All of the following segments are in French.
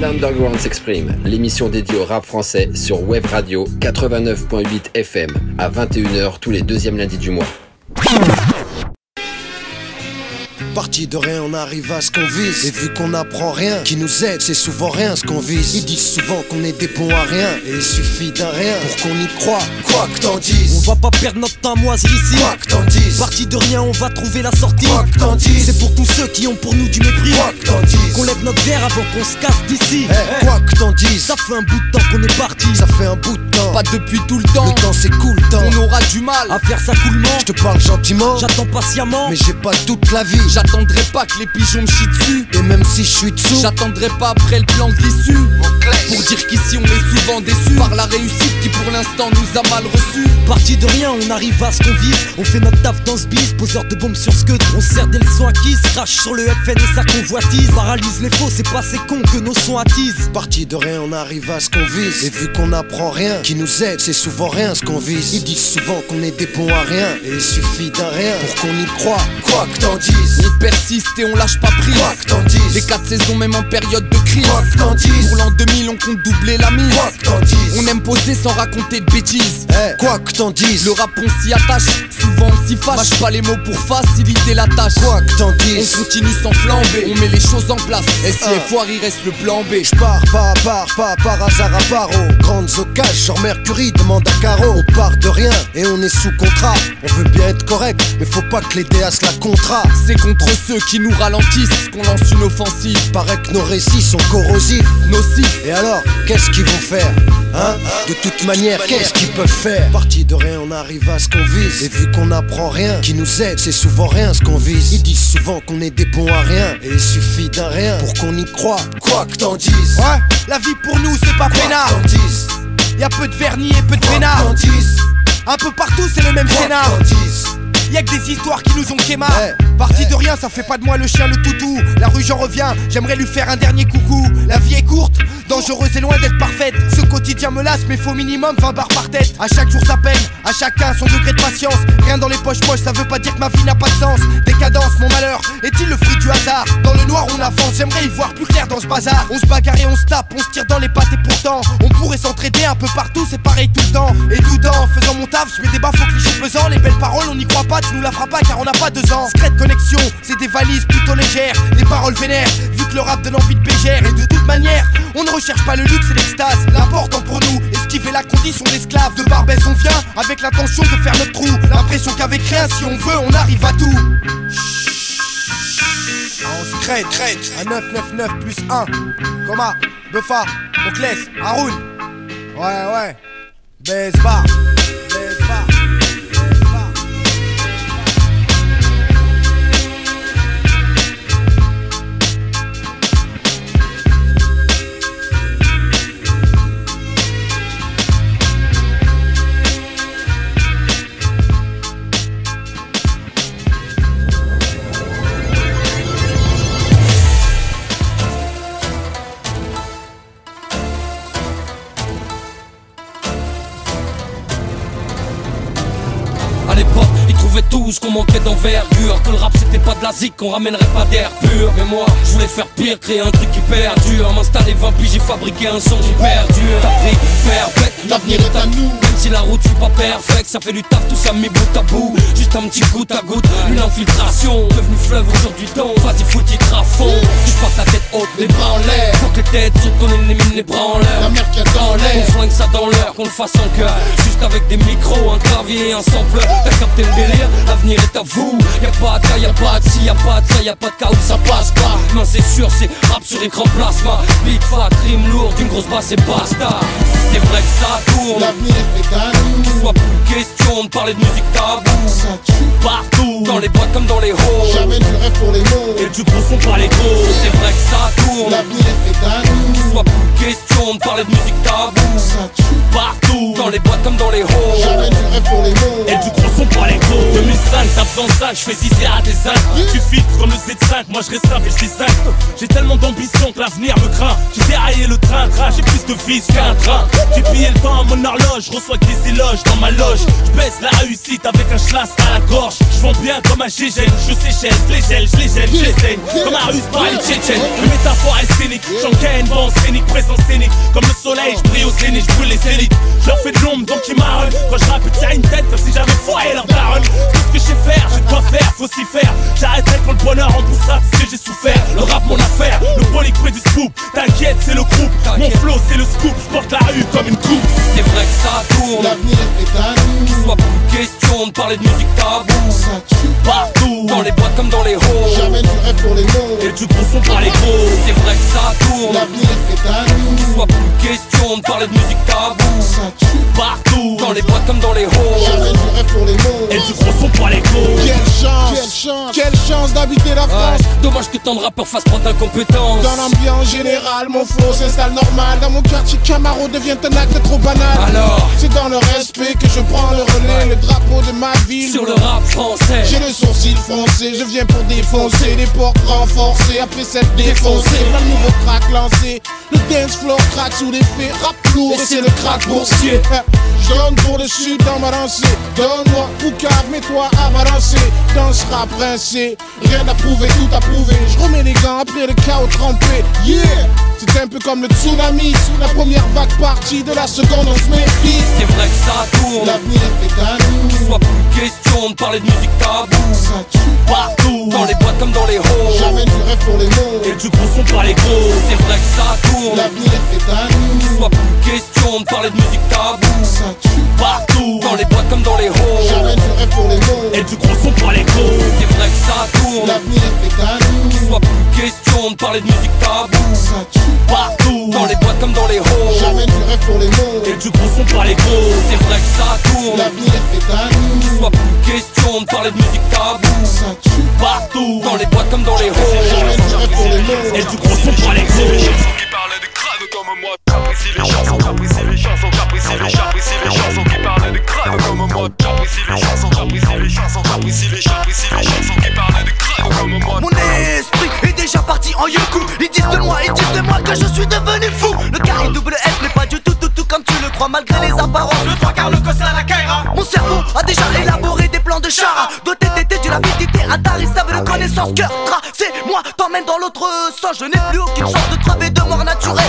L'Underground s'exprime, l'émission dédiée au rap français sur Web Radio 89.8 FM à 21h tous les deuxièmes lundis du mois. Parti de rien, on arrive à ce qu'on vise. Et vu qu'on apprend rien, qui nous aide, c'est souvent rien ce qu'on vise. Ils disent souvent qu'on est des bons à rien. Et il suffit d'un rien pour qu'on y croit. Quoi que t'en dises. On va pas perdre notre temps moisir ici. Quoi que t'en dises. Parti de rien, on va trouver la sortie. Quoi que t'en dises. C'est pour tous ceux qui ont pour nous du mépris. Quoi que t'en dises. Qu'on lève notre verre avant qu'on se casse d'ici. Eh, Quoi que t'en dises. Ça fait un bout de temps qu'on est parti. Ça fait un bout de temps. Pas depuis tout le temps. Le temps s'écoule, temps. On aura du mal. À faire ça coulement. Je te parle gentiment. J'attends patiemment. Mais j'ai pas toute la vie. J'attendrai pas que les pigeons me chient dessus. Et même si je suis dessous. J'attendrai pas après le plan de l'issue. Pour dire qu'ici on est souvent déçus par la réussite qui pour l'instant nous a mal reçus. Parti de rien, on arrive à ce qu'on vise. On fait notre taf dans ce bis, poseur de bombes sur scud. On sert des leçons acquises, crache sur le FN et sa convoitise. Paralyse les faux, c'est pas ces cons que nos sons attisent. Parti de rien, on arrive à ce qu'on vise. Et vu qu'on apprend rien, qui nous aide, c'est souvent rien ce qu'on vise. Ils disent souvent qu'on est des bons à rien. Et il suffit d'un rien pour qu'on y croit. Quoi que t'en dises. On persiste et on lâche pas prise. Les 4 saisons, même en période de crise. Pour l'an 2000, on compte doubler la mise. On aime poser sans raconter de bêtises. Eh, quoi que t'en dises. Le rap, on s'y attache. Souvent, on s'y fâche. Mâche pas les mots pour faciliter la tâche. Quoi que t'en On dises. continue sans flamber. On met les choses en place. Et si les foires, il reste le plan B. Je pars pas à part, pas par hasard à part aux grandes occasions. Genre Mercury demande à Caro. On part de rien et on est sous contrat. On veut bien être correct, mais faut pas que les DA la contrat. C'est contre ceux qui nous ralentissent qu'on lance une offensive. Paraît que nos récits sont corrosifs. Nocif. Et alors, qu'est-ce qu'ils vont faire Hein? De toute manière, qu'est-ce qu'ils peuvent faire? Parti de rien, on arrive à ce qu'on vise. Et vu qu'on apprend rien, qui nous aide, c'est souvent rien ce qu'on vise. Ils disent souvent qu'on est des bons à rien. Et il suffit d'un rien pour qu'on y croit. Quoi que t'en dises. Ouais, la vie pour nous c'est pas peinard. Y'a peu de vernis et peu de dises. Un peu partout c'est le même scénar. Y'a que des histoires qui nous ont quémar. Ouais. Parti Ouais. de rien, ça fait pas de moi le chien, le toutou. La rue, j'en reviens, j'aimerais lui faire un dernier coucou. La vie est courte, dangereuse et loin d'être parfaite. Ce quotidien me lasse, mais faut minimum 20 barres par tête. À chaque jour sa peine, à chacun son degré de patience. Rien dans les poches poches, ça veut pas dire que ma vie n'a pas de sens. Décadence, mon malheur, est-il le fruit du hasard? Dans le noir, on avance, j'aimerais y voir plus clair dans ce bazar. On se bagarre et on se tape, on se tire dans les pattes et pourtant, on pourrait s'entraider un peu partout, c'est pareil tout le temps. Et tout en faisant mon taf, je mets des baffes au cliché pesant. Les belles paroles, on n'y croit pas, tu nous la feras pas car on n'a pas deux ans. Secret connexion, c'est des valises plutôt légères, des paroles vénères, vu que le rap donne envie de bégère. Et de toute manière, on ne recherche pas le luxe et l'extase. L'important pour nous, esquiver la condition d'esclave. De Barbès, on vient avec l'intention de faire notre trou. L'impression qu'avec rien, si on veut, on arrive à tout. On se crête, crête, à 999 plus 1. Coma, Buffa, Moclès, Haroun. Ouais, ouais. Baisse bar, Que le rap c'était pas de la zik, qu'on ramènerait pas d'air pur. Mais moi, je voulais faire pire, créer un truc qui perdure M'installer 20 piges, j'ai fabriqué un son qui perdure T'as pris perfect, l'avenir est à nous si la route fut pas perfecte, ça fait du taf, tout ça mis bout à bout. Juste un petit goutte à goutte, une infiltration. Devenu fleuve aujourd'hui donc, vas-y foutis à fond Je pas ta tête haute, les bras en l'air. Faut que les têtes sautent, qu'on élimine les bras en l'air. La merde a dans l'air. On flingue ça dans l'heure, qu'on le fasse en cœur. Juste avec des micros, un clavier un sampleur T'as capté le délire, l'avenir est à vous. Y'a pas de cas, y'a pas de si, y'a pas de ça, y'a pas de cas où ça passe pas. Non c'est sûr, c'est rap sur écran plasma. Big fat, rime lourde, une grosse basse et basta. C'est vrai que ça tourne. L'avenir est Qu'il soit plus question de parler de musique tabou. Ça tue. Partout, dans les boîtes comme dans les halls. Jamais du rêve pour les mots. Et du gros son par les gros. C'est vrai que ça tourne. L'avenir est à nous, Qu'il soit plus question de parler de musique tabou. Ça tue. Partout, dans les boîtes comme dans les halls. Jamais du rêve pour les mots. Et du gros son par les gros. 2005, t'as besoin de ça, je fais 6 à des 5 Tu filtres comme le Z5, moi je reste simple et je 5 J'ai tellement d'ambition que l'avenir me craint. J'ai déraillé le train, train, j'ai plus de vis qu'un train. J'ai pillé le temps à mon horloge, reçois éloges dans ma loge. Je baisse la réussite avec un schlass à la gorge. Je vends bien comme un GGN, je séchelle, je les gèle, je les gèle, je les saigne. Comme un russe par les tchétchènes. Une métaphore est scénique, j'encaîne, vent scénique, présence scénique. Comme le soleil, je brille au zénith, je brûle les élites Je leur fais de l'ombre donc ils marronnent. Quand je rappe, tiens une tête comme si j'avais foiré leur daronne. Tout ce que je sais faire, j'ai quoi faire, faut s'y faire. J'arrêterai quand le bonheur en poussera ce que j'ai souffert. Le rap mon affaire, le polique près du scoop. T'inquiète c'est le groupe, mon flow c'est le scoop. Je porte la rue comme une coupe. C'est vrai que ça tourne, L'avenir est à nous. qu'il soit plus question de parler de musique tabou Ça tue. Partout Dans les boîtes comme dans les halls Jamais du rêve pour les mots. Et du gros son par les gros C'est vrai que ça tourne, L'avenir est à qu'il nous. soit plus question de parler de musique tabou Ça tue. Partout Dans les boîtes comme dans les halls Jamais du rêve pour les mots. Et du gros son par les gros Quelle chance, Quelle chance. quelle chance d'habiter la Ouais, France. dommage que tant de rappeurs fassent preuve d'incompétence Dans l'ambiance générale, mon flow s'installe normal. Dans mon quartier, Camaro devient un acte trop banal. Alors C'est dans le respect que je prends le relais, le drapeau de ma ville. Sur le rap français J'ai le sourcil foncé, je viens pour défoncer les portes renforcées après cette défoncée. Le nouveau crack lancé, le dance floor craque sous l'effet rap lourd et c'est le crack boursier. Je donne pour le sud dans ma lancée. Donne-moi Poucave, mets-toi à balancer. Dans ce rap rincé, rien à prouver, tout à prouver. Je remets les gants après le chaos trempé. Yeah! C'est un peu comme le tsunami. La première vague partie de la seconde, on se méfie. C'est vrai que ça tourne, L'avenir est à qu'il nous. soit plus question de parler de musique tabou Ça tue. Partout Dans les boîtes comme dans les halls Jamais du rêve pour les mots. Et du gros son par les gros C'est vrai que ça tourne, L'avenir est à qu'il nous. soit plus question de parler de musique tabou Ça tue. Partout Dans les boîtes comme dans les halls Jamais du rêve pour les mots. Et du gros son par les gros C'est vrai que ça tourne, L'avenir est à qu'il nous. soit plus question de parler de musique tabou. Partout Dans les boîtes comme dans les halls Jamais du rêve pour les mots. Et du gros son par les gros C'est vrai que ça tourne, L'avenir est à qu'il nous. soit plus question de parler de musique tabou. Partout Dans les boîtes comme dans les halls Jamais du rêve pour les mots. Et du gros son par les gros qui parlaient de crâne comme moi J'apprécie les chansons, j'apprécie les chansons, j'apprécie les j'apprécie les chansons qui parlaient de crâne comme moi J'apprécie les chansons, j'apprécie les chansons, j'apprécie les j'apprécie les chansons qui parlaient de crâne comme moi parti en yoku. Ils disent de moi, ils disent de moi que je suis devenu fou. Le carré double F n'est pas du tout tout tout comme tu le crois Malgré les apparences, le trois quarts le cossin la caïra Mon cerveau a déjà élaboré des plans de chara. Doit être d'une avidité intarissable de connaissances Cœur tracé, moi t'emmène dans l'autre sens. Je n'ai plus aucune chance de crever de mort naturelle.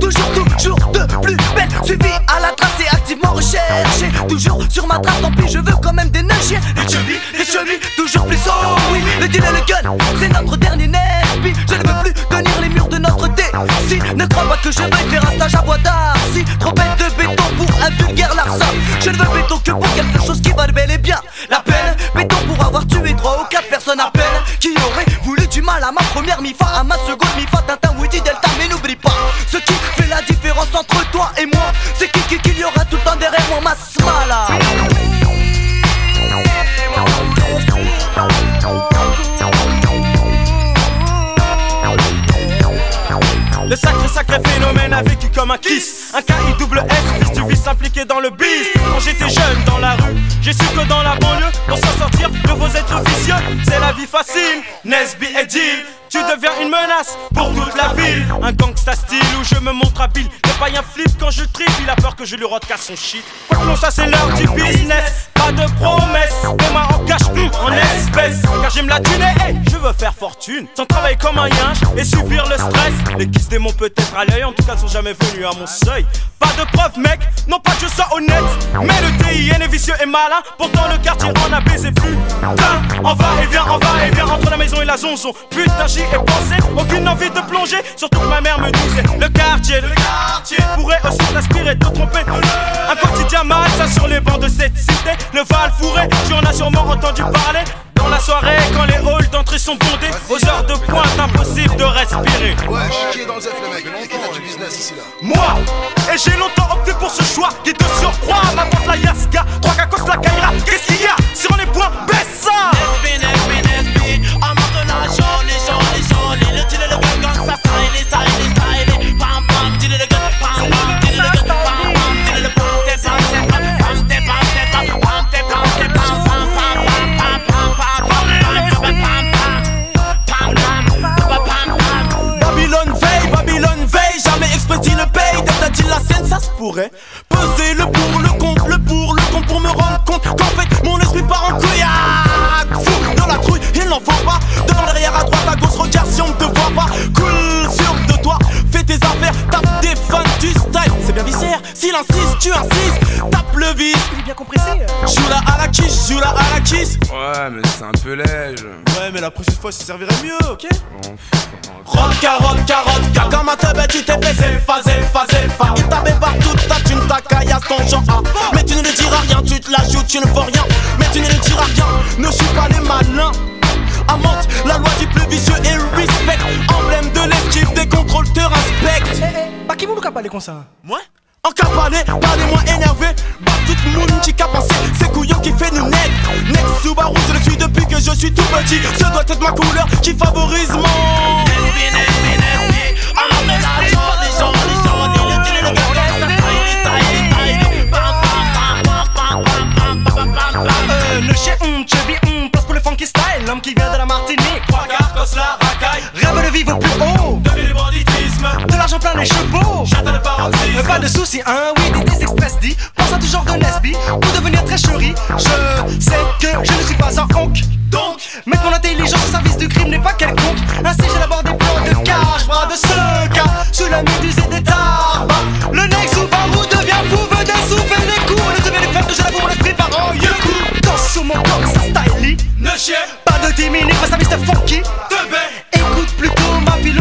Toujours, toujours de plus belle. Suivi à la trace et activement recherché. Toujours sur ma trace, tant pis je veux quand même des neiges Les chevilles, les chevilles, toujours plus oui Le deal et le gun, c'est notre dernier nespi Je ne veux plus tenir les murs de notre thé Si, ne crois pas que je veuille faire un stage à bois d'Arcy Trop bête de béton pour un vulgaire larcin Je ne veux béton que pour quelque chose qui valent bel et bien La peine, béton pour avoir tué trois ou quatre personnes à peine Qui auraient voulu du mal à ma première mi-fa À ma seconde mi-fa, Tintin, Woody, Delta Mais n'oublie pas, ce qui fait la différence entre toi et moi C'est qui qu'il y aura tout le temps derrière moi Ma smala Le sacré sacré phénomène a vécu comme un kiss. Un K-I-double-S, fils du vice impliqué dans le biz. Quand j'étais jeune dans la rue, j'ai su que dans la banlieue Pour s'en sortir de vos êtres vicieux C'est la vie facile, Nesby et Jill tu deviens une menace pour toute la ville. Un gangsta style où je me montre habile. Le païen flip quand je trip Il a peur que je lui casse son shit. Non ça c'est l'heure du business. Pas de promesses Demain en cash, en espèces. Car j'aime la thune et je veux faire fortune. Sans travailler comme un yinche et subir le stress. Les kisses démons peut-être à l'œil. En tout cas ne sont jamais venus à mon seuil. Pas de preuve mec, non pas que je sois honnête. Mais le TIN est vicieux et malin. Pourtant le quartier en a baisé plus d'un. On va et vient, on va et vient Entre la maison et la zonzon. Putain j'y ai pensé, aucune envie de plonger Surtout que ma mère me disait Le quartier, le quartier Pourrait aussi t'inspirer, te tromper. Un quotidien mal, ça sur les bancs de cette cité. Le Val fourré, tu en as sûrement entendu parler. Dans la soirée, quand les halls d'entrée sont bondés, aux heures de pointe, impossible de respirer. Ouais, qui est dans le zef, le mec Qui t'a du business ici là. Moi Et j'ai longtemps opté pour ce choix qui te surcroît. Ma porte la Yaska, trois cacos la Kaira Qu'est-ce qu'il y a sur les points? Baisse ça pourrait. Peser le pour, le contre, le pour, le contre pour me rendre compte qu'en fait mon esprit part en bien compressé. euh. Joue la à la kiss, joue la à la kiss. Ouais, mais c'est un peu léger. Ouais, mais la prochaine fois, ça servirait mieux, ok? Rock, carotte, carotte, car comme un teubé, tu t'es fait zéfa, zéfa, zéfa. Il t'avait partout ta thune, ta caillasse, ton genre A. Mais tu ne lui diras rien, tu te la joues, tu ne vois rien. Mais tu ne lui diras rien, ne suis pas les malins. Amante, la loi du plus vicieux et respect. Emblème de l'esquive, des contrôles te respectent. Eh, eh, bah qui vous nous parler comme ça Moi? Anka pale, pale mwen enerve Ba tout moun ki ka pense Se kouyon ki fe nou nek Nek Subaru, se le suis depuis que je suis tout petit. Se doit être ma couleur qui favorise mon Envy, envy, envy Amant de l'argent, des gens, des gens Inutile, le Le chien, hum, chubby, hum Place pour le funky style. L'homme qui vient de la Martinique. Trois quarts, cause la racaille. Rêve de vivre plus plein les chevaux J'attends le paroxysme Euh, Pas de soucis, hein, oui, des, des express dit Pense à tout genre de Nesby Pour devenir très chéri Je sais que je ne suis pas un honk. Donc, mettre mon intelligence au service du crime n'est pas quelconque. Ainsi j'élabore des plans de cache Bras de ce cas Sous la méduse et des tarbes. Le next Subaru devient fou Veut des souffles des coups. Le devient des fêtes que je l'avoue mon esprit par en yoku Danse sur mon corps, ça style Ne chie Pas de 10 minutes face à Mr. Funky. De baie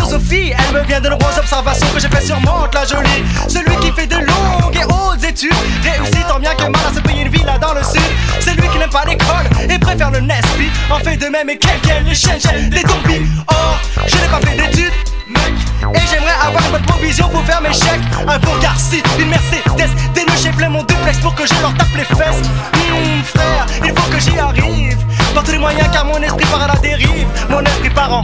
philosophie, elle me vient de nombreuses observations que j'ai fait sur Monte la jolie. Celui qui fait de longues et hautes études réussit tant bien que mal à se payer une villa dans le sud. C'est lui qui n'aime pas l'école et préfère le Nesby. En fait de même et quelqu'un les chaînes, les zombies. Or, je n'ai pas fait d'études, mec. Et j'aimerais avoir une bonne provision pour faire mes chèques. Un beau Garci, une Mercedes, des nœuds j'ai plein mon duplex pour que je leur tape les fesses. Hum, frère, il faut que j'y arrive. Par tous les moyens car mon esprit part à la dérive. Mon esprit part en.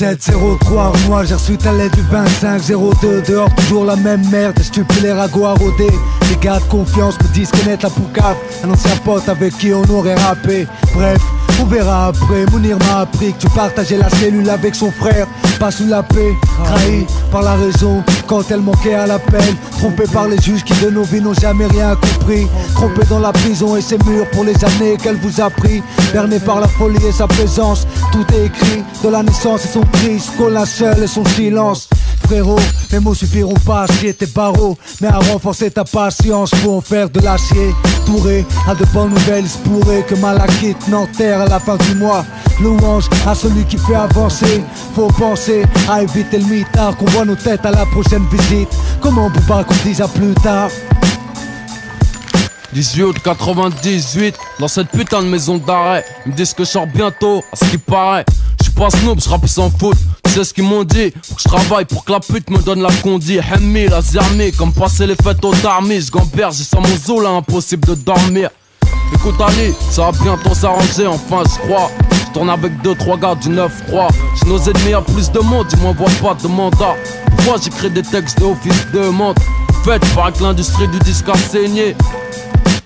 703, moi j'ai reçu ta lettre du 2502 Dehors toujours la même merde, stupide les ragots à Les gars de confiance me disent connaître la poucave. Un ancien pote avec qui on aurait rappé. Bref, on verra après. Mounir m'a appris que tu partageais la cellule avec son frère Pas sous la paix, trahi par la raison. Quand elle manquait à l'appel Trompé par les juges qui de nos vies n'ont jamais rien compris. Trompé dans la prison et ses murs pour les années qu'elle vous a pris. Berné par la folie et sa présence Tout est écrit de la naissance et son cri Scola seul et son silence. Frérot, mes mots suffiront pas à scier tes barreaux Mais à renforcer ta patience pour en faire de l'acier. Touré à de bonnes nouvelles, il se pourrait que Malakite n'enterre à la fin du mois Louange à celui qui fait avancer Faut penser à éviter le mitard Qu'on voit nos têtes à la prochaine visite Comment on peut pas qu'on dise à plus tard? 18 août 98, dans cette putain de maison d'arrêt. Ils me disent que je sors bientôt, à ce qui paraît. Je pas snob, je rappe sans faute. Tu sais ce qu'ils m'ont dit? Je travaille pour que la pute me donne la condi. Hemmi, la zermi, comme passer les fêtes au tarmis. Je gamberge, j'ai sans mon zoo là, impossible de dormir. Écoute Ali, ça va bientôt s'arranger, enfin je crois. Tourne avec 2-3 gars du 9-3. J'ai nos ennemis à plus de monde, ils m'envoient pas de mandat. Pourquoi j'écris des textes de office de monte Fait, paraît que l'industrie du disque a saigné.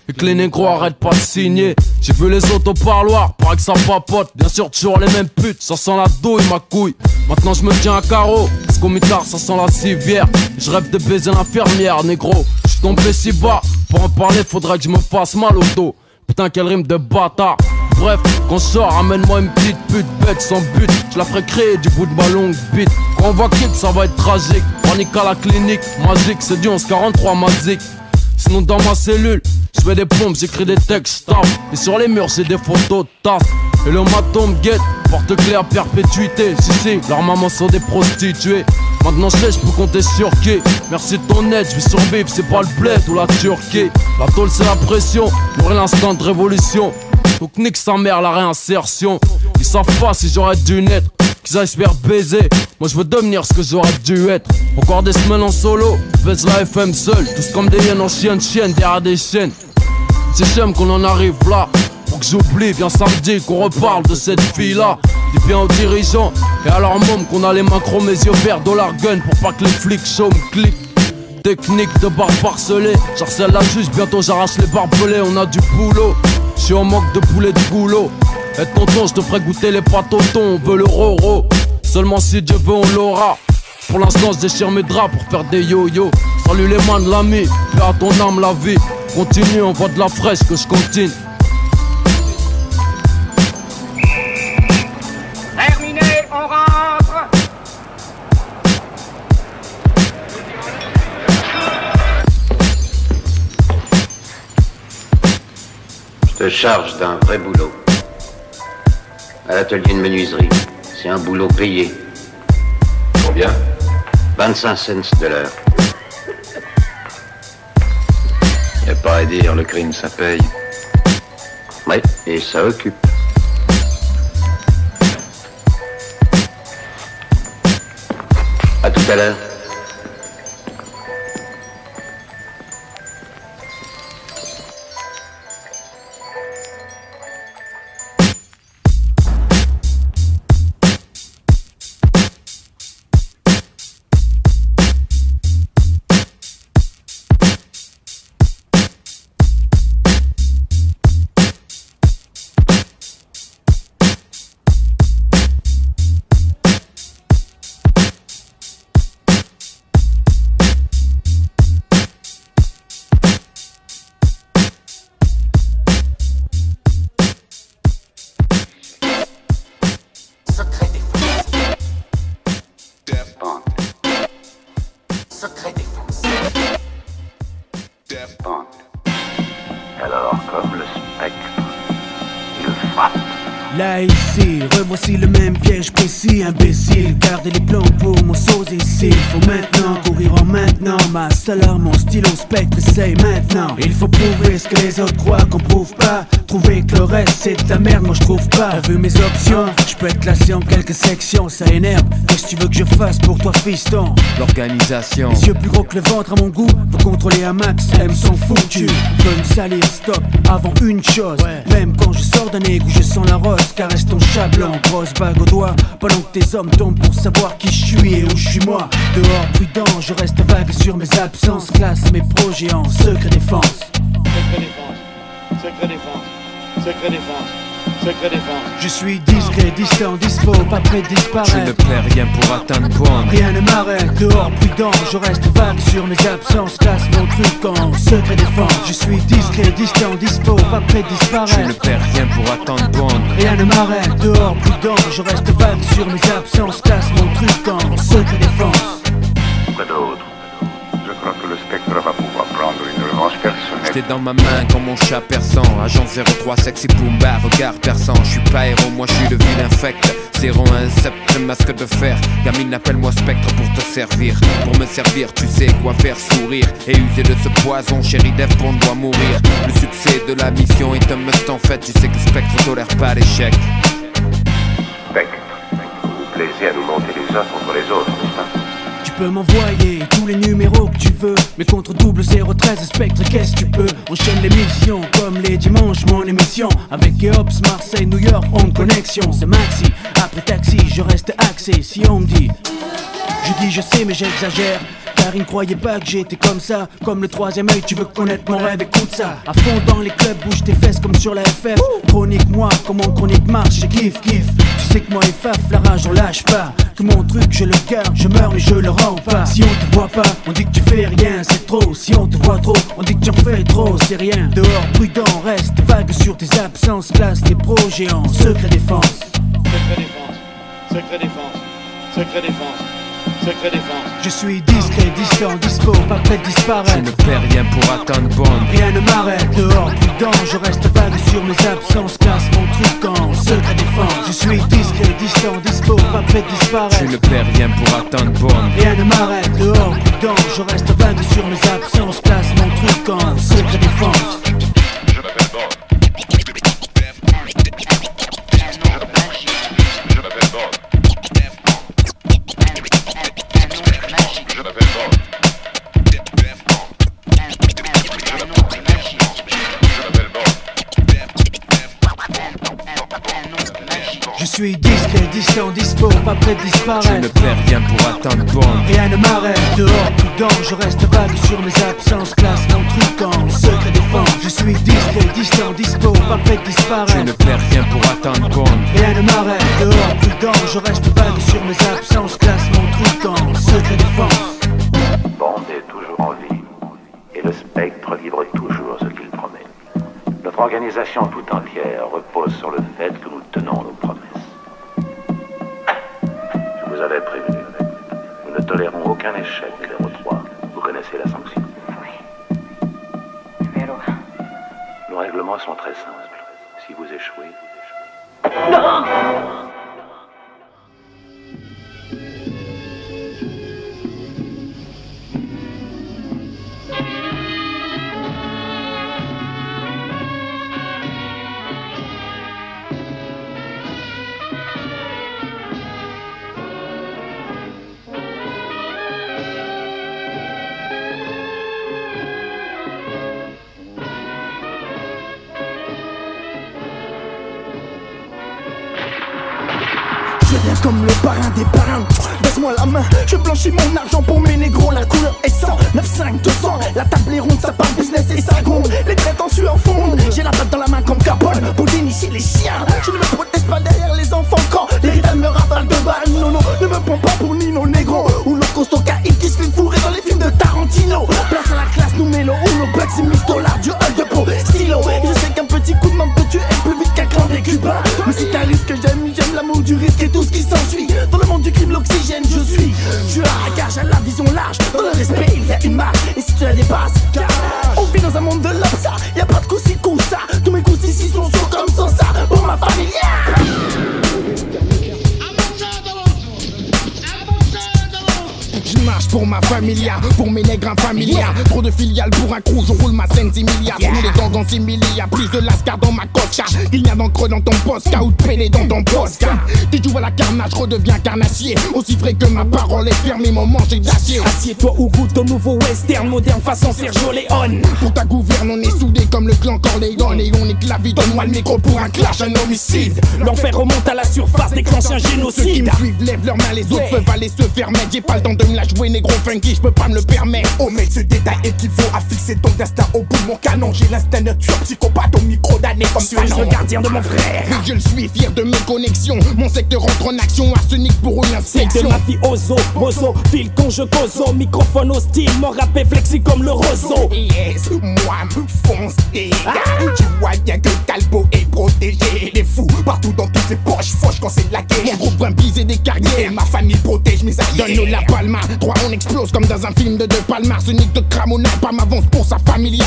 Et que les négros arrêtent pas de signer. J'ai vu les autres au parloir, paraît que ça papote. Bien sûr, toujours les mêmes putes, ça sent la douille, ma couille. Maintenant, je me tiens à carreau, parce qu'au mitard, ça sent la civière. Je rêve de baiser l'infirmière, négro. Je tombé si bas, pour en parler, faudrait que je me fasse mal au. Putain, quelle rime de bâtard. Bref, qu'on sort, amène-moi une petite pute bête sans but. Je la ferai créer du bout de ma longue bite. Quand on va quitte, ça va être tragique. Panique à la clinique, magique, c'est du 1143 magique. Sinon dans ma cellule, je fais des pompes, j'écris des textes, taf. Et sur les murs, c'est des photos taf. Et le maton me guette, porte-clé à perpétuité. Si, si, leurs mamans sont des prostituées. Maintenant je sais, je peux compter sur qui Merci de ton aide, je vis sur bib, c'est pas le bled ou la Turquie La tôle c'est la pression, mourir l'instant de révolution Donc nique sa mère la réinsertion. Ils savent pas si j'aurais dû naître Qu'ils aillent faire baiser. Moi je veux devenir ce que j'aurais dû être. Encore des semaines en solo, baisse la FM seul. Tous comme des hyènes en chienne, chienne derrière des chaînes. C'est j'aime qu'on en arrive là. Pour que j'oublie, viens samedi qu'on reparle de cette fille-là. Dis bien aux dirigeants et à leur môme qu'on a les mains chromées, yeux verts, dollar gun pour pas que les flics show me cliquent. Technique de barre parcelée, j'harcèle la juge, bientôt j'arrache les barbelés, on a du boulot. J'suis en manque de poulet de boulot. Et tonton, je te ferai goûter les pâtes au thon, on veut le roro. Seulement si Dieu veut, on l'aura. Pour l'instant, je déchire mes draps pour faire des yo-yo. Salut les de l'ami, fais à ton âme la vie. Continue, on voit de la fraîche que je continue. Charge d'un vrai boulot. À l'atelier de menuiserie. C'est un boulot payé. Combien? 25 cents de l'heure. Y a pas à dire, le crime ça paye. Ouais, et ça occupe. À tout à l'heure. Maintenant. Il faut prouver ce que les autres croient qu'on prouve reste c'est de la merde, moi je trouve pas. T'as vu mes options, je peux être classé en quelques sections Ça énerve, qu'est-ce que tu veux que je fasse pour toi fiston? L'organisation. Les yeux plus gros que le ventre à mon goût. Faut contrôler un max, M sont foutus Veut me salir, stop, avant une chose. Même quand je sors d'un égout, je sens la rose Caresse ton chat blanc, grosse bague au doigt Pendant que tes hommes tombent pour savoir qui je suis et où je suis moi. Dehors prudent, je reste vague sur mes absences. Classe mes projets en secret défense. Secret défense. Secret défense. Secret défense. Secret défense. Je suis discret, distant, dispo, pas prêt de disparaître ne perds rien pour atteindre Bond. Rien ne m'arrête, dehors prudent, je reste vague sur mes absences, classe mon truc en secret défense. Je suis discret, distant, dispo, pas prêt de Tu ne disparaître. perds rien pour attendre Bond. Rien ne m'arrête, dehors prudent, je reste vague sur mes absences, classe mon truc en secret défense. Quoi d'autre Je crois que le spectre va pouvoir J'étais dans ma main comme mon chat perçant. Agent 03, sexy Pumba, regard perçant. Je suis pas héros, moi je suis le vilain infect. 01, sceptre, masque de fer. Gamine, appelle-moi spectre pour te servir. Pour me servir, tu sais quoi faire sourire. Et user de ce poison, chérie Dev, on doit mourir. Le succès de la mission est un must en fait. Tu sais que spectre tolère pas l'échec. Spectre, vous plaisez à nous monter les uns contre les autres, n'est-ce pas? Peux m'envoyer tous les numéros que tu veux. Mais contre double 013 Spectre qu'est-ce que tu peux? Enchaîne les missions comme les dimanches mon émission. Avec Eops, Marseille, New York en connexion. C'est maxi, après taxi je reste axé. Si on me dit Je dis je sais mais j'exagère. Car ils ne croyaient pas que j'étais comme ça. Comme le troisième œil, tu veux connaître mon rêve, écoute ça. À fond dans les clubs, bouge tes fesses comme sur la FF Chronique moi, comment chronique marche, je kiffe, kiffe Tu sais que moi et Faf, la rage on lâche pas Que mon truc je le garde, je meurs mais je le rends pas Si on te voit pas, on dit que tu fais rien, c'est trop Si on te voit trop, on dit que tu en fais trop, c'est rien Dehors, prudent, reste vague sur tes absences Classe tes en secret défense Secret défense. Secret défense. Secret défense. Secret défense. Je suis discret, distant, dispo, pas prêt de disparaître ne perds rien pour atteindre Bond. Rien ne m'arrête, dehors prudent, je reste vague sur mes absences, classe mon truc en secret défense. Je suis discret, distant, dispo, pas prêt de disparaître. Je ne perds rien pour atteindre borne. Rien ne m'arrête, dehors, prudent, je reste vague sur mes absences, place mon truc en secret défense. Organisation tout La table est ronde, ça pour mes nègres infamilias. Trop de filiales pour un crew, je roule ma scène similia. Pour les dents dans similia, plus de lascar dans ma coca. Il y a d'encre dans ton poste, ou de pélé dans ton poste. Tu vois la carnage, redeviens carnassier. Aussi frais que ma parole est fermée, mon manger d'acier. Assieds-toi ou goûte au nouveau western moderne façon Sergio Leone Pour ta gouverne, on est soudés comme le clan Corleone. Et on est que la vie, donne-moi le micro pour un clash, un homicide. L'enfer remonte à la surface, déclenche un Ceux qui génocide me suivent lèvent leurs mains, les autres peuvent aller se faire mettre. J'ai pas le temps de me la jouer, négro funky, je peux pas me le permettre. Omettre ce détail équivaut à fixer ton destin au bout de mon canon J'ai l'instinct de tueur psychopathe au micro d'année comme le gardien de mon frère Oui, je le suis, fier de mes connexions. Mon secteur entre en action, arsenic pour une C'est de inspection. mafioso, bozo, fil quand je cause Microphone hostile, mon rap est flexi comme le roseau Yes, moi me fonce des gars. Tu vois bien que Calbo est protégé. Les fous partout dans toutes les poches, fauche quand c'est la guerre. Mon groupe brisé des carrières, ma famille protège mes alliés. Donne-nous la palma, droit on explose comme dans un film de De Palma. Arsenic de Cramona, pas m'avance pour sa familia.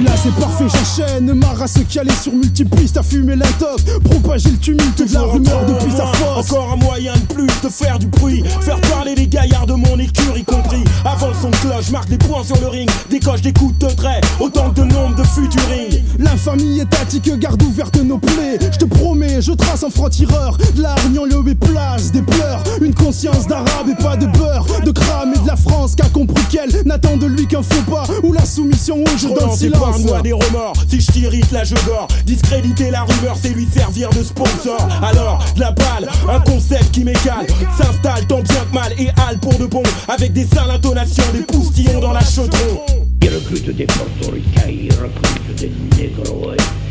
Là c'est parfait, j'enchaîne ma race calée sur multipistes à fumer l'intox, propager le tumulte de la rumeur depuis sa force. Encore un moyen de plus de faire du bruit, faire parler les gaillards de mon écurie compris. Avant le son de cloche, marque des points sur le ring, décoche des coups de trait, autant que de nombre de futurings. L'infamie étatique garde ouverte nos plaies. Je te promets, je trace un franc-tireur. De la Réunion, le place, des pleurs. Une conscience d'arabe et pas de beurre. De crame et de la France qui a compris qu'elle n'attend de lui qu'un faux pas. Ou la soumission au jeu dans le silence. Par moi des remords, si je t'irrite là je dors. Discréditer la rumeur c'est lui servir de sponsor. Alors de la balle, un concept qui m'égale. S'installe tant bien que mal et hale pour de bon. Avec des sales intonations, des poustillons dans la chaudron Ils recrutent des portoricains, ils recrutent des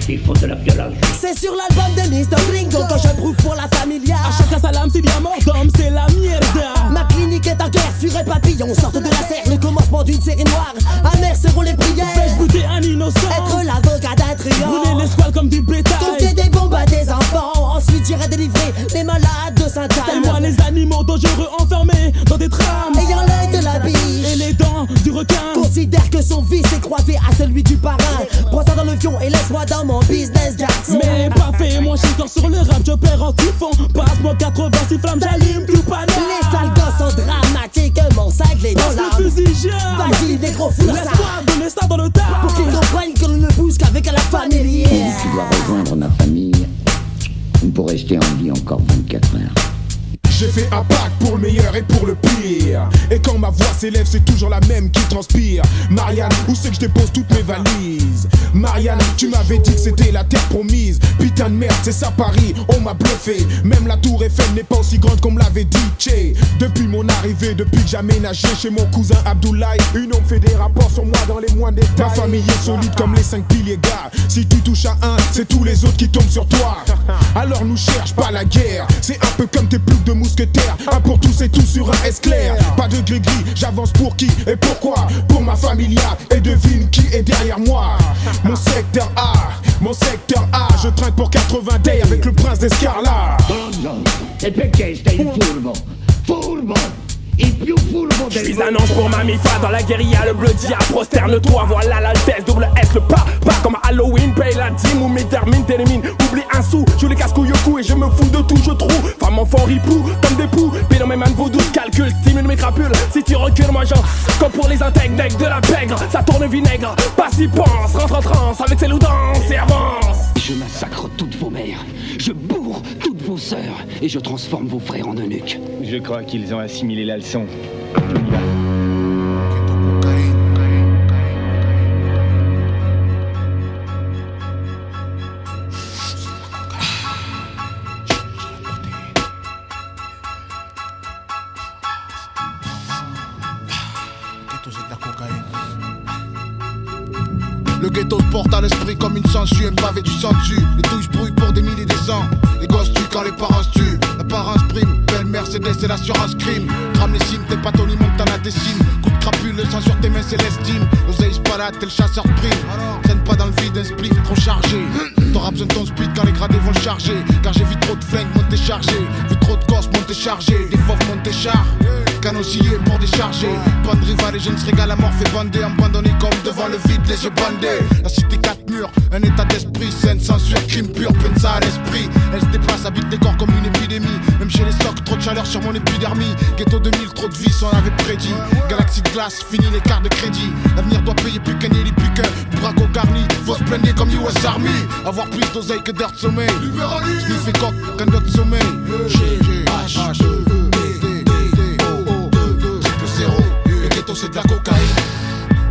ils font de la violence. C'est sur l'album de Mr. Gringo que je prouve pour la familia. A chacun sa lame, c'est diamant d'homme, c'est la mierda Ma clinique est en guerre, fuir et papillon sortent de la serre. Le commencement d'une série noire, amers seront les prières. Fais-je buter un innocent Être l'avocat d'un triomphe. Brûler les squales comme du bétail Confier des bombes à des enfants. Ensuite j'irai délivrer les malades de Sainte-Anne. Telle-moi les animaux dangereux enfermés dans des trames Ayant requin Considère que son vice est croisé à celui du parrain Brossant dans le champion et laisse-moi dans mon business, garçon. Mais parfait, moi je sur le rap, je perds en typhon. Passe-moi 86 flammes, j'allume tout panneau. Les sales gosses sont dramatiquement cinglés dans l'âme. le fusil. Vas-y, négro, fous ça. Laisse-moi donner ça dans le tas. Pour qu'ils comprennent que l'on ne bouge qu'avec la familière. Tu dois rejoindre ma famille pour rester en vie encore 24 heures. J'ai fait un bac pour le meilleur et pour le pire. Et quand ma voix s'élève, c'est toujours la même qui transpire. Marianne, où c'est que je dépose toutes mes valises? Marianne, tu m'avais dit que c'était la terre promise. Putain de merde, c'est ça Paris, on m'a bluffé. Même la tour Eiffel n'est pas aussi grande qu'on me l'avait dit. Tché. Depuis mon arrivée, depuis que aménagé chez mon cousin Abdoulaye, une homme fait des rapports sur moi dans les moindres détails. Ma famille est solide comme les cinq piliers gars. Si tu touches à un, c'est tous les autres qui tombent sur toi. Alors nous cherche pas la guerre. C'est un peu comme tes ploucs de Un pour tous et tous sur un S clair. Pas de gris-gris, j'avance pour qui et pourquoi Pour ma familia et devine qui est derrière moi. Mon secteur A, mon secteur A, je trinque pour 80 days avec le prince? Furbo! Je suis un ange pour ma mifa dans la guérilla, le bleu dia, prosterne-toi, voilà l'altesse, double S, le pas, pas comme à Halloween, paye la dîme ou mes termine, termine, oublie un sou, je les casse couille au cou et je me fous de tout, je trouve, femme enfant ripou, comme des poux, mes mains vaudou, calcul, stimule mes crapules, si tu recules, moi j'en, comme pour les intègres, de la pègre, ça tourne vinaigre, pas si pense, rentre en transe, avec ses loups danse et avance. Je massacre toutes vos mères, je bourre toutes et je transforme vos frères en eunuques. Je crois qu'ils ont assimilé la leçon. Le ghetto porte à l'esprit comme une sangsue, un pavé du sang dessus. Les douches brouillent pour des milliers des cents. Les gosses tuent quand les parents tuent. L'apparence prime, belle Mercedes et l'assurance crime. Crame les cimes, tes patoni Montana décime. Coup de crapule, le sang sur tes mains, c'est l'estime. L'oseille se balade, t'es le chasseur de prime. Traîne pas dans le vide, un split trop chargé. T'auras besoin de ton speed quand les gradés vont le charger. Car j'ai vu trop de flingues monter chargé. Vu trop de gosses monter chargé. Des fauves monter char. Canosier pour décharger. Pas de rival, les jeunes se régalent à mort, fait bander. Abandonné comme devant le vide, les yeux bandés. La cité quatre murs, un état d'esprit, saine, censure, crime pur, peine ça à l'esprit. Elle se déplace, habite des corps comme une épidémie. Même chez les socs, trop de chaleur sur mon épidermie. Ghetto 2000, trop de vis, on avait prédit. Galaxie de glace, fini les cartes de crédit. L'avenir doit payer plus qu'un lit, plus qu'un braco garni. Faut se plaigner comme US Army. Avoir plus d'oseille que d'heures de sommeil. Coq qu'un autre sommeil. G, Ghetto c'est de la cocaïne.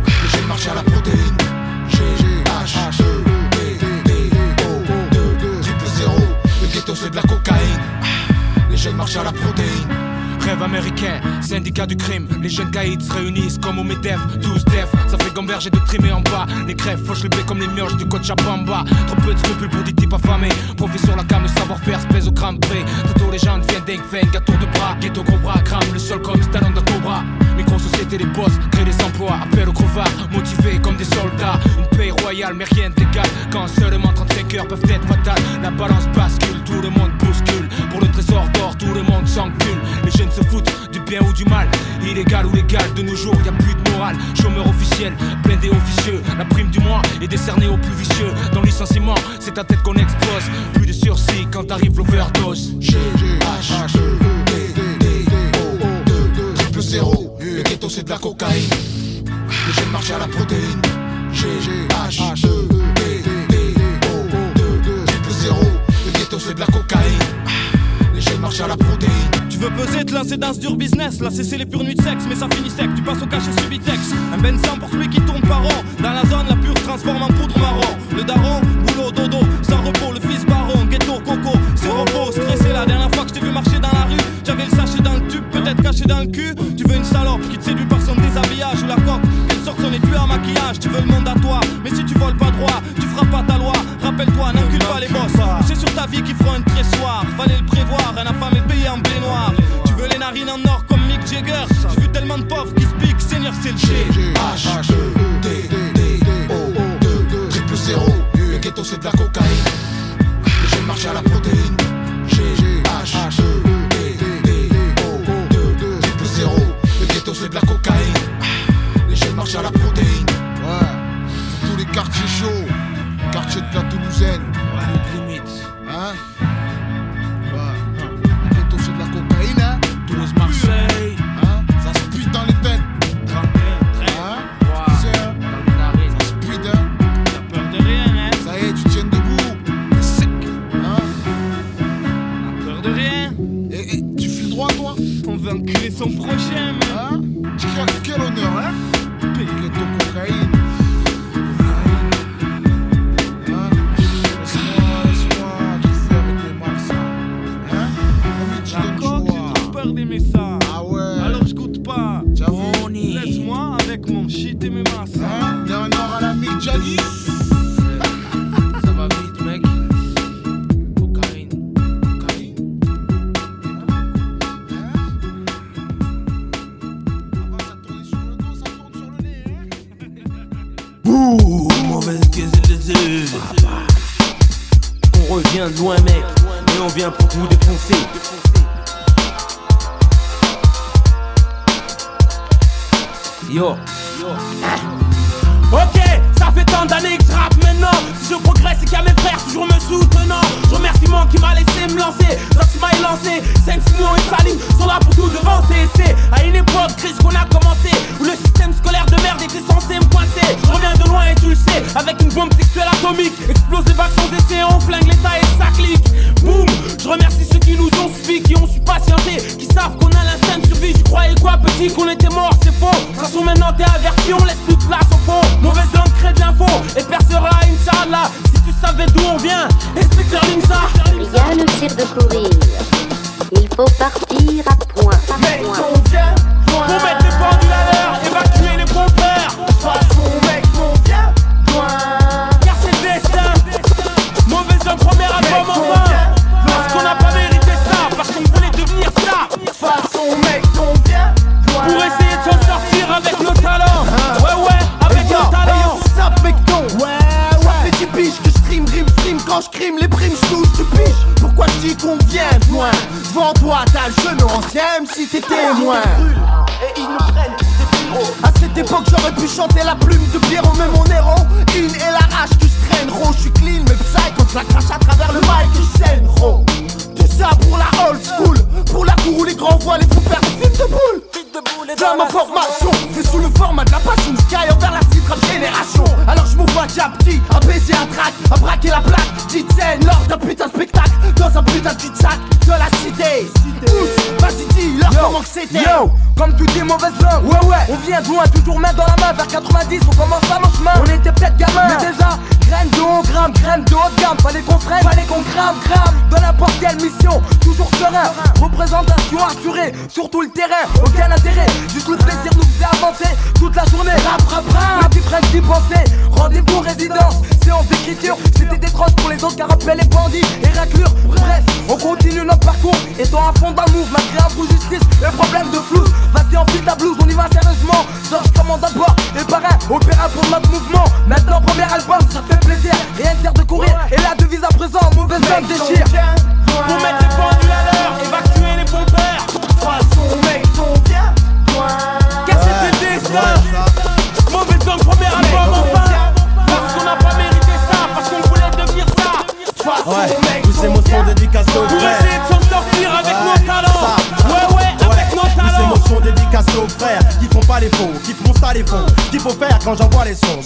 Les jeunes marchent à la protéine. G, G, H, H, E, D, D, D, O, O, 2, 2, triple zéro. Le ghetto c'est de la cocaïne. Les jeunes marchent à la protéine. Rêve américain, syndicat du crime. Les jeunes caïds se réunissent comme au MEDEF, tous def. Ça fait gamberger de trimer en bas. Les crèves fauchent le blé comme les mioches du coach à Bamba. Trop peu de scrupules pour des types affamés. Profit sur la cam, le savoir-faire se pèse au crâne près. Tato les gens deviennent dingue, feng, gâteau de bras. Ghetto gros bras, crame le sol comme Stallon de Cobra. Micro-société, les boss, créent des emplois. Appel au crevard, motivés comme des soldats. Une paix royale, mais rien de légal. Quand seulement 35 heures peuvent être fatales. La balance bascule, tout le monde bouscule. Pour le trésor d'or, tout le monde s'encule. Les jeunes se foutent du bien ou du mal. Illégal ou légal, de nos jours, y a plus de morale. Chômeur officiel, blindé officieux. La prime du mois est décernée aux plus vicieux. Dans le licenciement, c'est ta tête qu'on explose. Plus de sursis quand arrive l'overdose. G, H, H, E, D, D, D, O, O, 2, 2, triple zéro. Le ghetto c'est de la cocaïne. Les jeunes marchent à la protéine. G, G, H, H, E, D, D, D, O, O, 2, 2, triple zéro. Le ghetto c'est de la cocaïne. Les jeunes marchent à la protéine. Tu veux peser, te lancer dans ce dur business. Là, c'est les pures nuits de sexe, mais ça finit sec. Tu passes au cachet subitex. Un ben sang pour celui qui tourne par rond. Dans la zone, la pure transforme en poudre marron. Le daron, boulot, dodo, sans repos. Le fils baron, ghetto, coco, c'est repos. Stressé la caché dans le cul. Tu veux une salope qui te séduit par son déshabillage ou la coque. Qu'elle sorte son étui en maquillage. Tu veux le monde à toi, mais si tu voles pas droit, tu feras pas ta loi. Rappelle-toi, n'encule pas les boss. C'est sur ta vie qu'ils feront un tressoir. Fallait le prévoir, un affamé payé en blé noir. Tu veux les narines en or comme Mick Jagger. J'ai vu tellement de pauvres qui se piquent, Seigneur, c'est le G. H, E, D, D, O, O, 2, 2, triple zéro. Le ghetto c'est de la cocaïne. Jeunes marchent à la protéine. sous gêne. Ouais. Limite. Hein? Bah, de la cocaïne, hein? Marseille. Hein? Ça se pue dans les têtes. Hein? Ça se pue, hein? T'as peur de rien, hein? Ça y est, tu tiens debout. T'es sec. T'as peur de rien? Et, tu droit, toi? On son prochain,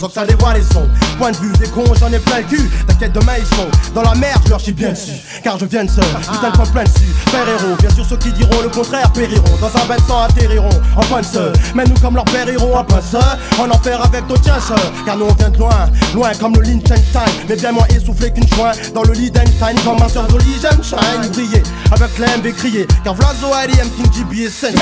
faut que ça dévoile les sons. Point de vue des cons, j'en ai plein le cul. T'inquiète, demain ils sont dans la merde, je leur chie bien dessus. Car je viens de seul, putain de plein dessus. Père héros, bien sûr ceux qui diront le contraire périront. Dans un bain de sang atterriront en point de seul. Mais nous comme leur père iront un seul. En enfer avec nos tiens seul. Car nous on vient de loin, loin comme le Liechtenstein. Mais bien moins essoufflé qu'une joint dans le Liechtenstein. Comme un sœur de Liechtenstein. Briller avec l'aime et crier. Car Vlazo, Ali, M. King, JB et Sen.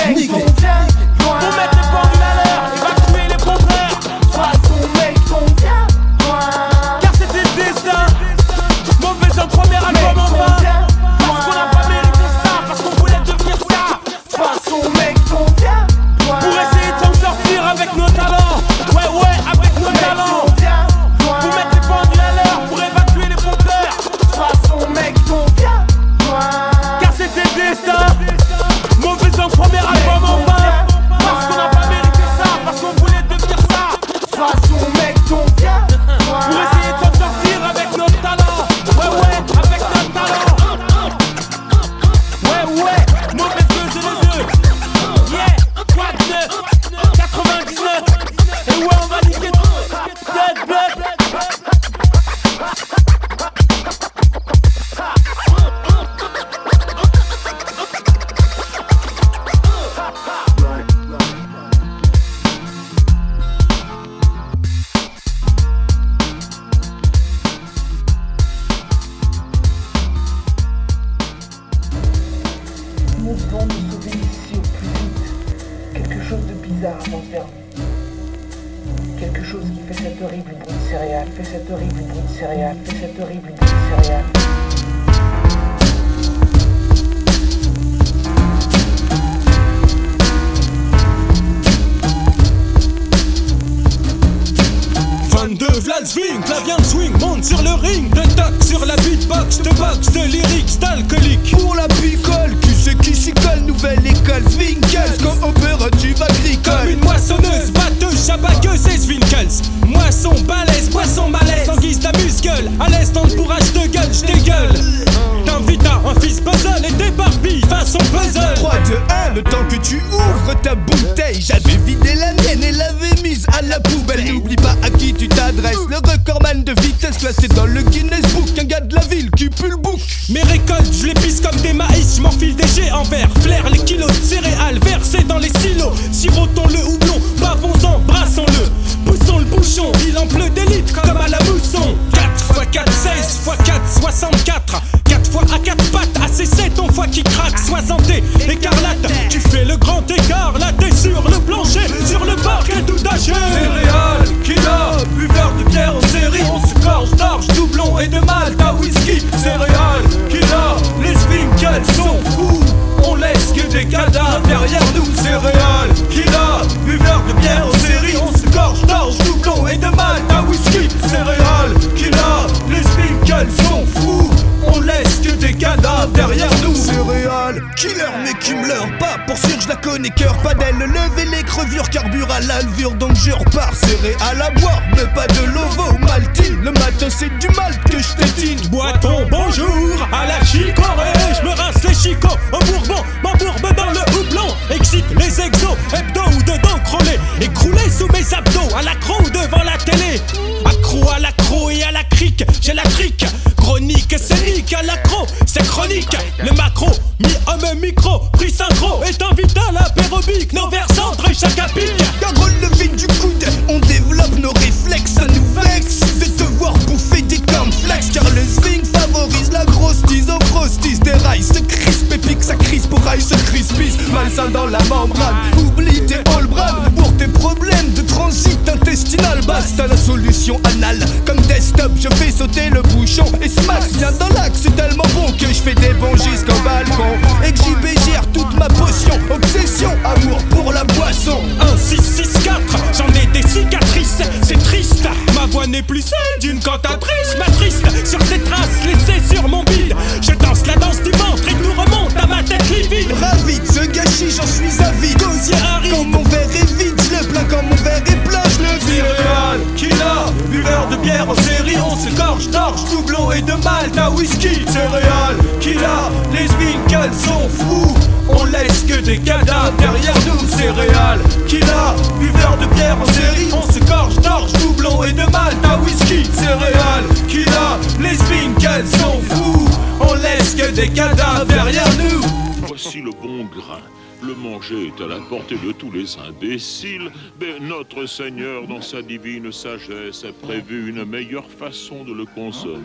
comme mon verre et plage le céréal Kina, buveur de bière en série On se gorge d'orge, doublon et de malte à whisky. Céréal, Kina, lesbiennes qu'elles sont fous. On laisse que des cadavres derrière nous. Céréal, Kina, buveur de bière en série On se gorge d'orge, doublon et de malte à whisky. Céréal, Kina, lesbiennes qu'elles sont fous. On laisse que des cadavres derrière nous. Voici le bon grain. Le manger est à la portée de tous les imbéciles, mais notre Seigneur, dans sa divine sagesse, a prévu une meilleure façon de le consommer.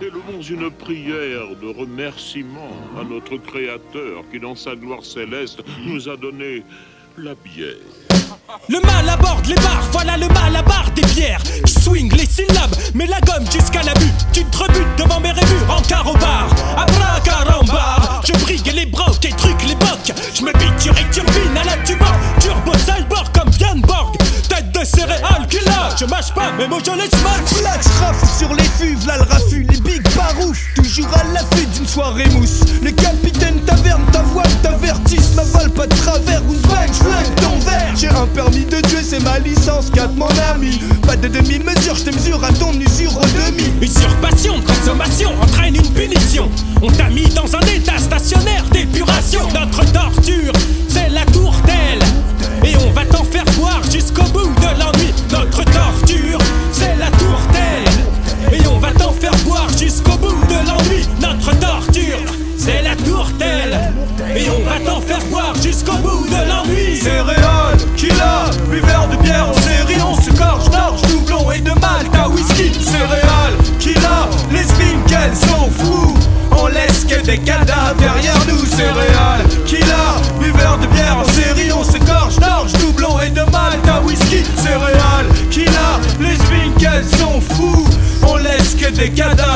Élevons une prière de remerciement à notre Créateur qui, dans sa gloire céleste, nous a donné la bière. Le mal aborde les barres, voilà le mal à barre des pierres. Je swing les syllabes, mets la gomme jusqu'à la butte. Tu te rebutes devant mes rémures en carobar. Abracarambar, je brigue les brocs et truc les bocs. Je me bite, et turbine à la tuba, turbo bord comme Björn Borg les céréales qu'il a. Je mâche pas, mais moi je les smash. Flax, rafle sur les fuves, là le raffut, les big barouf Toujours à l'affût d'une soirée mousse. Le capitaine taverne, ta voix t'avertisse M'avale pas de travers, Ouzbek, j'flingue ton verre. J'ai un permis de tuer, c'est ma licence, 4 mon ami. Pas de demi-mesure, je te mesure à ton usure au demi. Usurpation, consommation, entraîne une punition. On t'a mis dans un état stationnaire d'épuration. Notre torture, c'est la tour va t'en faire voir jusqu'au bout de l'ennui. Notre torture, c'est la tourtelle. Et on va t'en faire voir jusqu'au bout de l'ennui. Notre torture, c'est la tourtelle. Et on va t'en faire voir. Des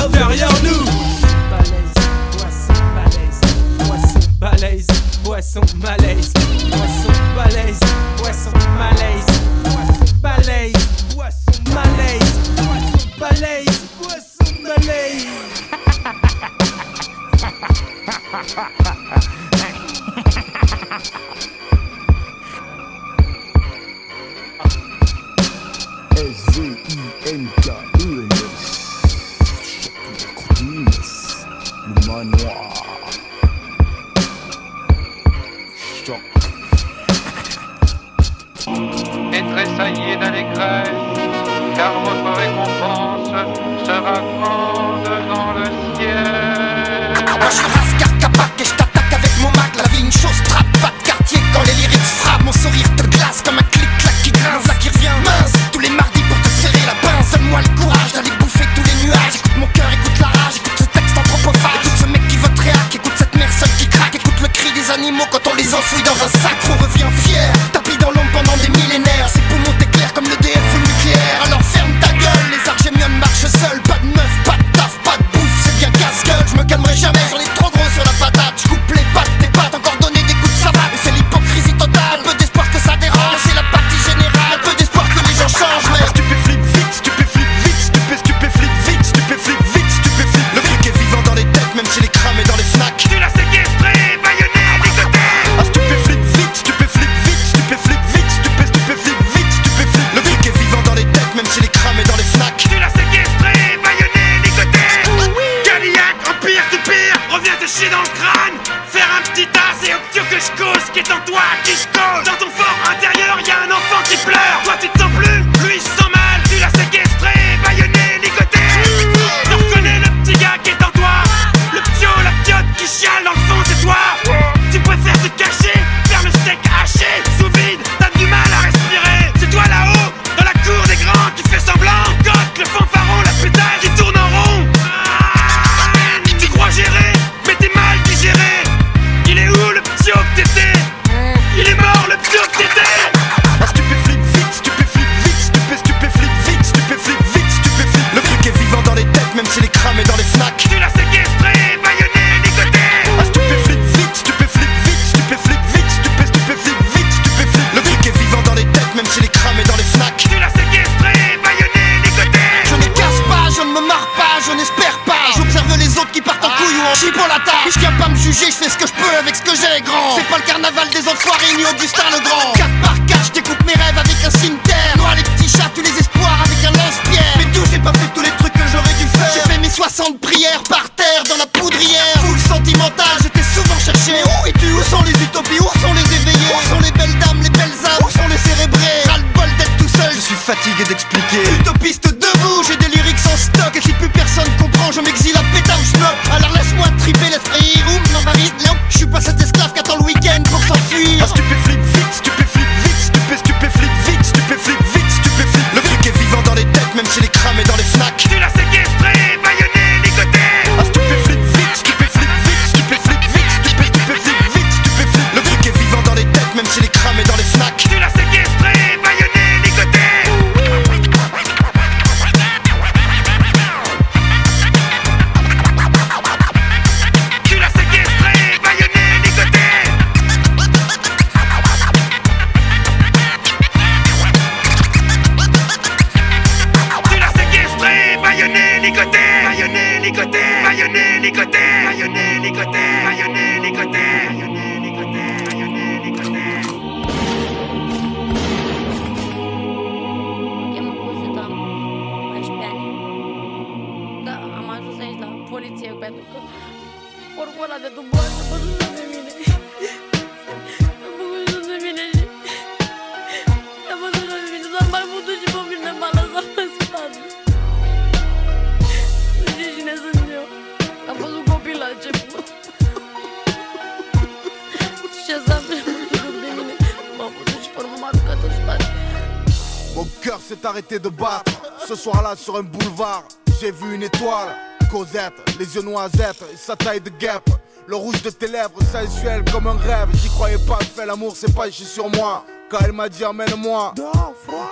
Mon cœur s'est arrêté de battre. Ce soir-là, sur un boulevard, j'ai vu une étoile. Cosette, les yeux noisettes et sa taille de guêpe. Le rouge de tes lèvres, sensuel comme un rêve. J'y croyais pas, fais l'amour, c'est pas ici sur moi. Quand elle m'a dit emmène-moi,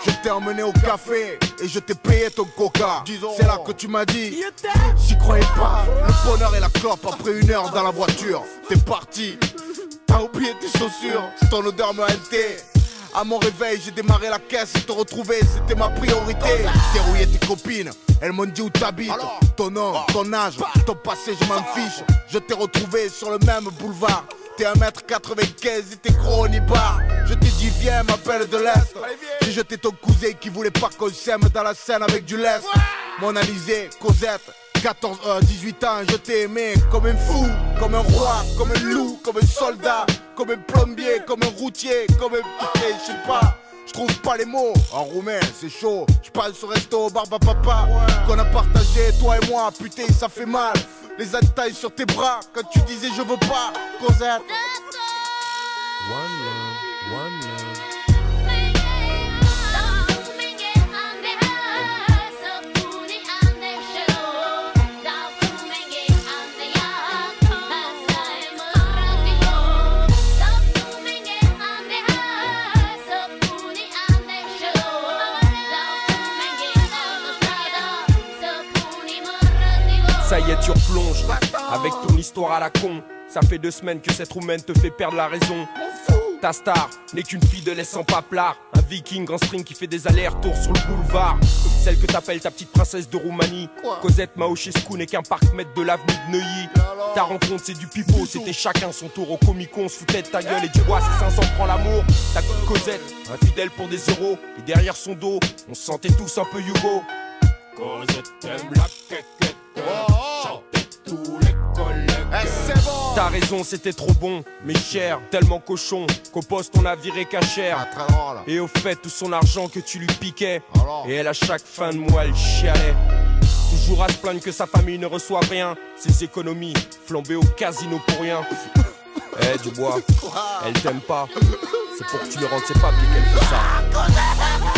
je t'ai emmené au café et je t'ai payé ton coca. C'est là que tu m'as dit, j'y croyais pas. Le bonheur et la clope après une heure dans la voiture. T'es parti, t'as oublié tes chaussures, ton odeur me hantait. À mon réveil, j'ai démarré la caisse te retrouver, c'était ma priorité. Dérouiller tes copines, elles m'ont dit où t'habites. Ton nom, ton âge, ton passé, je m'en fiche. Je t'ai retrouvé sur le même boulevard. T'es 1m95 et t'es gros bar. Je t'ai dit viens, m'appelle de l'Est. J'ai jeté ton cousin qui voulait pas qu'on s'aime dans la scène avec du lest. Mon Alizé, Cosette, 14, 18 ans, je t'ai aimé comme un fou, comme un roi, comme un loup, comme un soldat, comme un plombier, comme un routier, comme un. Je sais pas. Je trouve pas les mots en roumain, c'est chaud. Je passe au resto, barba papa, qu'on a partagé, toi et moi. Putain, ça fait mal. Les attailles sur tes bras quand tu disais je veux pas, Cosette. One Avec ton histoire à la con. Ça fait deux semaines que cette roumaine te fait perdre la raison. Ta star n'est qu'une fille de laisse sans paplard. Un viking en string qui fait des allers-retours sur le boulevard. Celle que t'appelles ta petite princesse de Roumanie. Cosette Maochescu n'est qu'un parc mètre de l'avenue de Neuilly. Ta rencontre c'est du pipeau, c'était chacun son tour au comico. On se foutait de ta gueule et du bois, c'est 500 francs l'amour. Ta petite Cosette, infidèle pour des euros. Et derrière son dos, on se sentait tous un peu Hugo. Cosette aime la quéquette. T'as raison, c'était trop bon, mais cher, tellement cochon qu'au poste on a viré cachère. Et au fait, tout son argent que tu lui piquais. Et elle, à chaque fin de mois, elle chialait. Toujours à se plaindre que sa famille ne reçoit rien. Ses économies flambées au casino pour rien. Eh, Dubois, elle t'aime pas. C'est pour que tu lui rendes ses papiers qu'elle fait ça.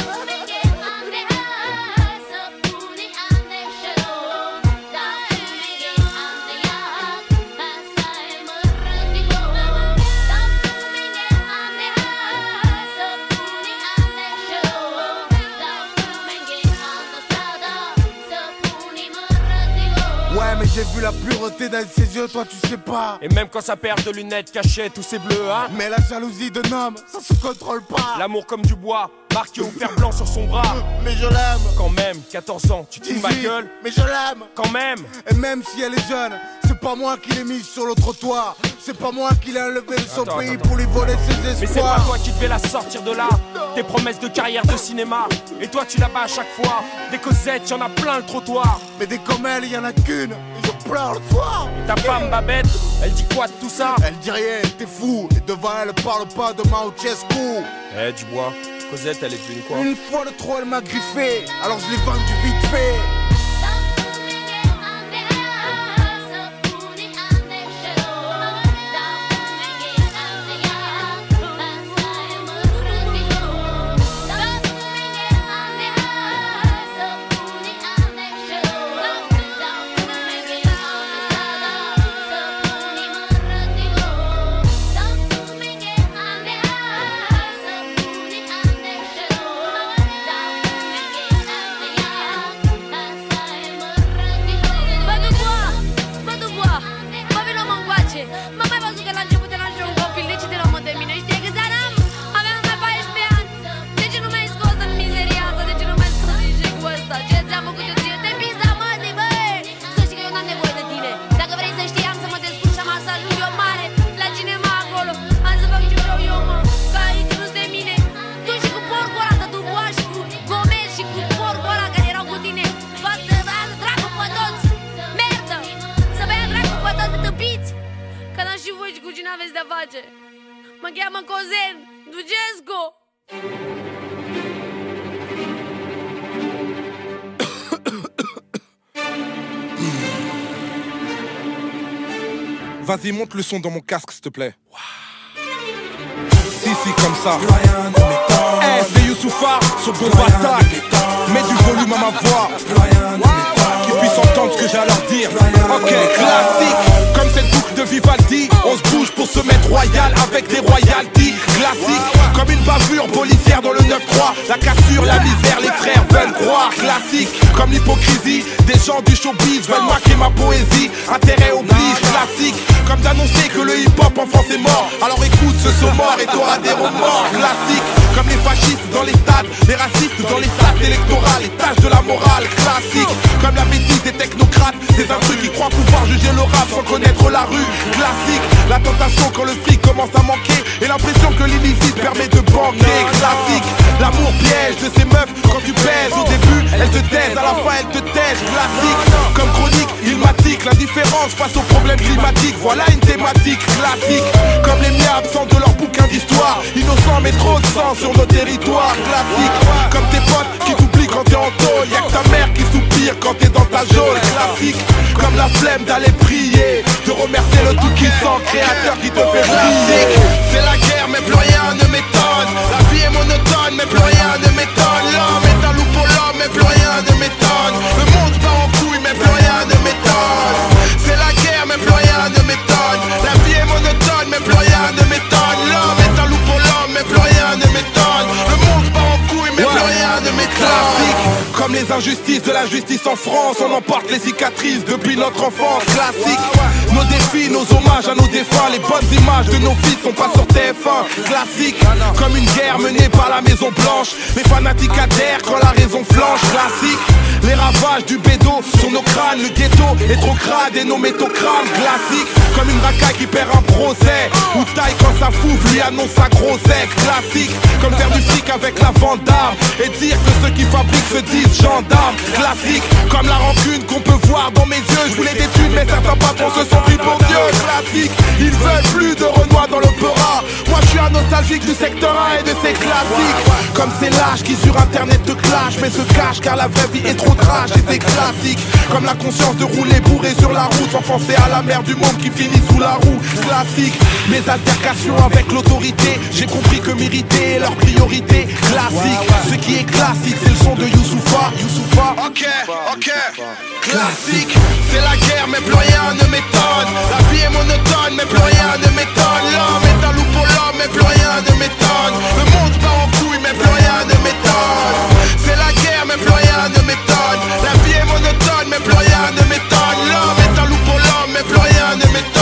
J'ai vu la pureté dans ses yeux, toi tu sais pas. Et même quand sa paire de lunettes cachait tous ses bleus, hein. Mais la jalousie d'un homme, ça se contrôle pas. L'amour comme du bois, marqué au fer blanc sur son bras. Mais je l'aime. Quand même, 14 ans, tu de ma 18, gueule. Mais je l'aime. Quand même. Et même si elle est jeune, c'est pas moi qui l'ai mise sur le trottoir. C'est pas moi qui l'ai enlevé de son Attends, pays attends, pour lui voler ses espoirs. Mais c'est pas toi qui devais la sortir de là. Tes promesses de carrière de cinéma. Et toi, tu la bats à chaque fois. Des Cosettes, y'en a plein le trottoir. Mais des comme elle, y en a qu'une. Et je pleure le soir. Ta femme, Babette, elle dit quoi de tout ça? Elle dit rien, t'es fou. Et devant elle, parle pas de Maochescu. Eh, Dubois, Cosette, elle est devenue quoi Une fois de trop, elle m'a griffé. Alors je l'ai vendu vite fait. Monte le son dans mon casque, s'il te plaît. Si, si, comme ça. Eh, c'est Youssoufa sur Bomb Attack. Mets du volume à ma voix. Qu'ils puissent entendre ce que j'ai à leur dire. Ok, classique. Comme cette de Vivaldi, on se bouge pour se mettre royal avec des royalties. Classique. Comme une bavure policière dans le 9-3 La cassure, la misère, les frères veulent croire Classique, comme l'hypocrisie Des gens du showbiz veulent marquer ma poésie. Intérêt oblige, classique. Comme d'annoncer que le hip-hop en France est mort. Alors écoute ce son mort et t'auras des remords Classique, comme les fascistes dans les stades Les racistes dans les stades électorales. Les tâches de la morale, classique. Comme la bêtise des technocrates Ces intrus qui croient pouvoir juger le rap sans connaître la rue Classique, la tentation quand le fric commence à manquer Et l'impression que l'illicite permet de banquer. Classique, l'amour piège de ces meufs Quand tu pèses. Au début, elles te taisent À la fin, elles te taisent. Classique, comme chronique, ilmatique L'indifférence face aux problèmes climatiques. Voilà une thématique classique Comme les miens absents de leur bouquin d'histoire. Innocents mais trop de sang sur nos territoires. Classique, comme tes potes qui t'oublient quand t'es en tôle. Y'a que ta mère qui quand t'es dans ta jaune Classique, comme la flemme d'aller prier. De remercier le tout puissant créateur qui te fait briller C'est la guerre mais plus rien ne m'étonne. La vie est monotone mais plus rien ne m'étonne. L'homme est un loup pour l'homme mais plus rien ne m'étonne les injustices de la justice en France. On emporte les cicatrices depuis notre enfance. Classique, nos défis, nos hommages à nos défunts. Les bonnes images de nos fils sont pas sur TF1 Classique, comme une guerre menée par la Maison Blanche. Les fanatiques adhèrent quand la raison flanche. Classique, les ravages du bédo sur nos crânes. Le ghetto est trop crade et nos métaux crament Classique, comme une racaille qui perd un procès. Ou taille quand sa fouffe lui annonce sa grossesse. Classique, comme faire du fric avec la vente d'armes. Et dire que ceux qui fabriquent se disent Classique, comme la rancune qu'on peut voir dans mes yeux. Je voulais des thunes mais certains patrons se sont pris pour Dieu. Classique, ils veulent plus de Renoir dans l'opéra. Moi je suis un nostalgique du secteur 1 et de ses classiques. Comme ces lâches qui sur internet te clashent Mais se cachent car la vraie vie est trop trash. Et c'est classique Comme la conscience de rouler bourré sur la route Sans penser à la mer du monde qui finit sous la roue. Classique, mes altercations avec l'autorité. J'ai compris que mériter est leur priorité. Classique, ce qui est classique c'est le son de Youssoufa Ok, ok, classique. C'est la guerre mais plus rien ne m'étonne. La vie est monotone mais plus rien ne m'étonne. L'homme est un loup pour l'homme mais plus rien ne m'étonne. Le monde part en couille mais plus rien ne m'étonne. C'est la guerre mais plus rien ne m'étonne. La vie est monotone mais plus rien ne m'étonne. L'homme est un loup pour l'homme mais plus rien ne m'étonne.